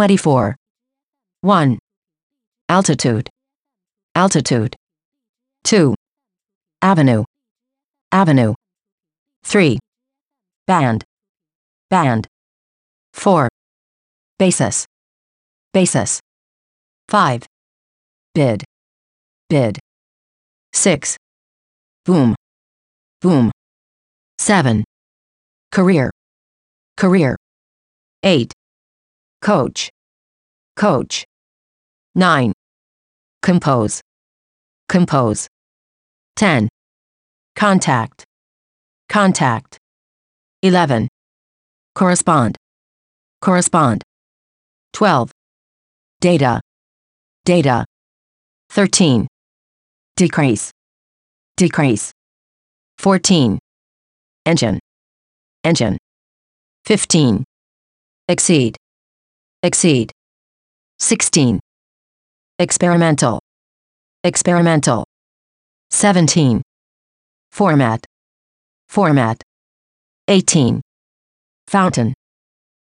24. 1. Altitude. Altitude. 2. Avenue. Avenue. 3. Band. Band. 4. Basis. Basis. 5. Bid. Bid. 6. Boom. Boom. 7. Career. Career. 8. Coach. Coach. 9. Compose. Compose. 10. Contact. Contact. 11. Correspond. Correspond. 12. Data. Data. 13. Decrease. Decrease. 14. Engine. Engine. 15. Exceed. Exceed. 16. Experimental. Experimental. 17. Format. Format. 18. Fountain.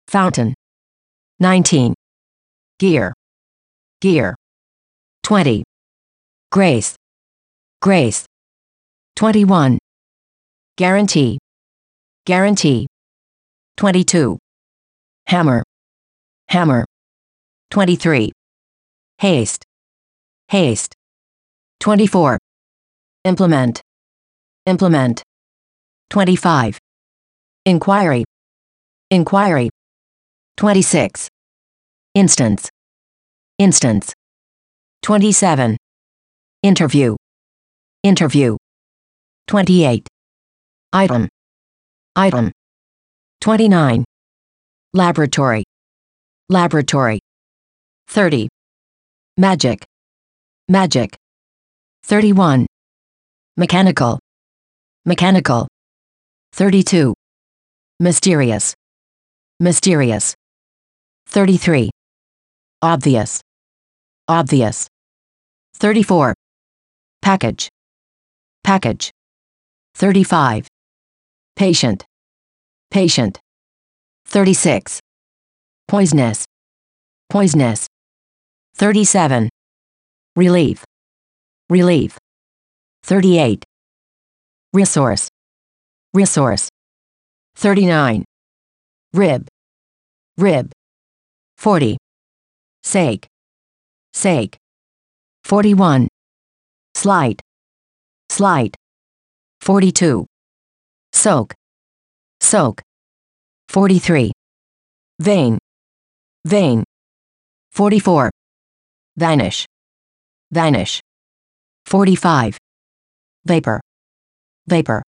Fountain. 19. Gear. Gear. 20. Grace. Grace. 21. Guarantee. Guarantee. 22. Hammer. Hammer. 23. Haste. Haste. 24. Implement. Implement. 25. Inquiry. Inquiry. 26. Instance. Instance. 27. Interview. Interview. 28. Item. Item. 29. Laboratory. Laboratory. 30. Magic. Magic. 31. Mechanical. Mechanical. 32. Mysterious. Mysterious. 33. Obvious. Obvious. 34. Package. Package. 35. Patient. Patient. 36. Poisonous. Poisonous. 37. Relief. Relief. 38. Resource. Resource. 39. Rib. Rib. 40. Sake. Sake. 41. Slight. Slight. 42. Soak. Soak. 43. Vein. Vein. 44. Vanish. Vanish. 45. Vapor. Vapor.